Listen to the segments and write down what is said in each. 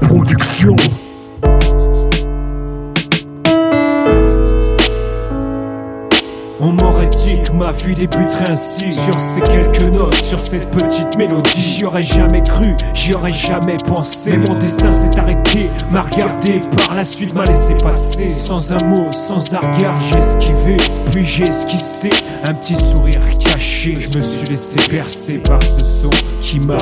Production. On m'aurait dit que ma vie débuterait ainsi. Sur ces quelques notes, sur cette petite mélodie J'y aurais jamais cru, j'y aurais jamais pensé. Mon destin s'est arrêté, m'a regardé Par la suite m'a laissé passer. Sans un mot, sans un regard, j'ai esquivé Puis j'ai esquissé. Un petit sourire caché Je me suis laissé bercer par ce son qui m'a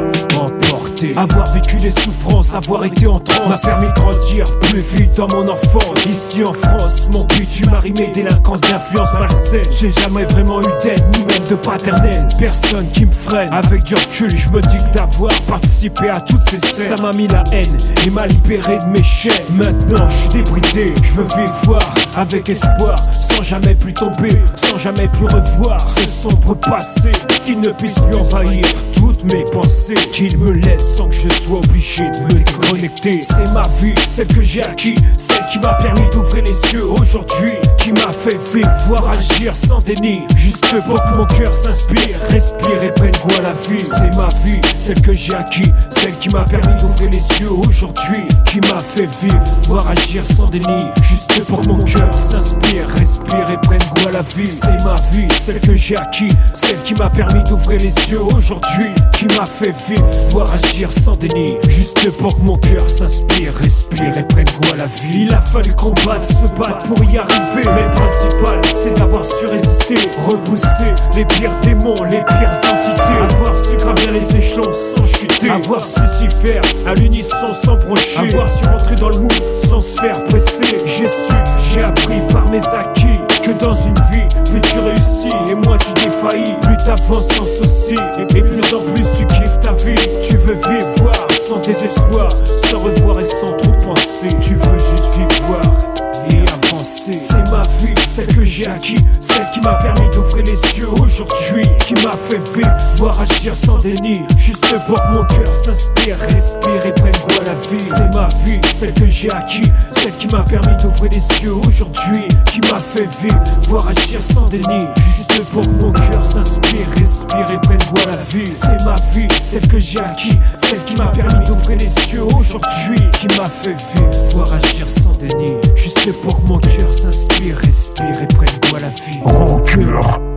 Avoir vécu des souffrances, avoir été en transe M'a permis de grandir plus vite dans mon enfance Ici en France, mon but tu m'as délinquance d'influence malsaine j'ai jamais vraiment eu d'aide, ni même de paternel. Personne qui me freine. Avec du recul, je me dis que d'avoir participé à toutes ces scènes, ça m'a mis la haine et m'a libéré de mes chaînes. Maintenant, je suis débridé, je veux vivre avec espoir, sans jamais plus tomber, sans jamais plus revoir ce sombre passé qui ne puisse plus envahir toutes mes pensées, qu'il me laisse sans que je sois obligé de me déconnecter. C'est ma vie, celle que j'ai acquis, celle qui m'a permis d'ouvrir les yeux aujourd'hui, qui m'a fait vivre, voir agir sans déni, juste pour que mon cœur s'inspire, respire et prenne goût à la vie. C'est ma vie, celle que j'ai acquis, celle qui m'a permis d'ouvrir les yeux aujourd'hui, qui m'a fait vivre, voir agir sans déni, juste pour que mon cœur s'inspire, C'est ma vie, celle que j'ai acquis, celle qui m'a permis d'ouvrir les yeux aujourd'hui, qui m'a fait vivre, voir agir sans déni, juste pour que mon cœur s'inspire, respire et prenne goût à la vie. Il a fallu combattre, se battre pour y arriver, mais le principal c'est d'avoir su résister, repousser les pires démons, les pires entités, avoir su gravir les échelons sans chuter, avoir su s'y faire à l'unisson sans brocher, avoir su rentrer dans le moule sans se faire presser. J'ai su, j'ai appris par mes acquis dans une vie, plus tu réussis et moins tu défaillis, plus t'avances sans souci et plus en plus tu kiffes ta vie. Tu veux vivre, sans désespoir, sans revoir et sans trop penser. Tu veux juste vivre, et avancer. C'est ma vie, celle que j'ai acquis, m'a permis d'ouvrir les yeux aujourd'hui, qui m'a fait vivre, voir agir sans déni, juste pour que mon cœur s'inspire, respire et prenne goût à la vie. C'est ma vie, celle que j'ai acquis, celle qui m'a permis d'ouvrir les yeux aujourd'hui, qui m'a fait vivre, voir agir sans déni, juste pour que mon cœur s'inspire, respire et prenne goût à la vie. C'est ma vie, celle que j'ai acquis, celle qui m'a permis d'ouvrir les yeux aujourd'hui, qui m'a fait vivre, voir agir sans déni, juste pour que mon cœur s'inspire, respire et prenne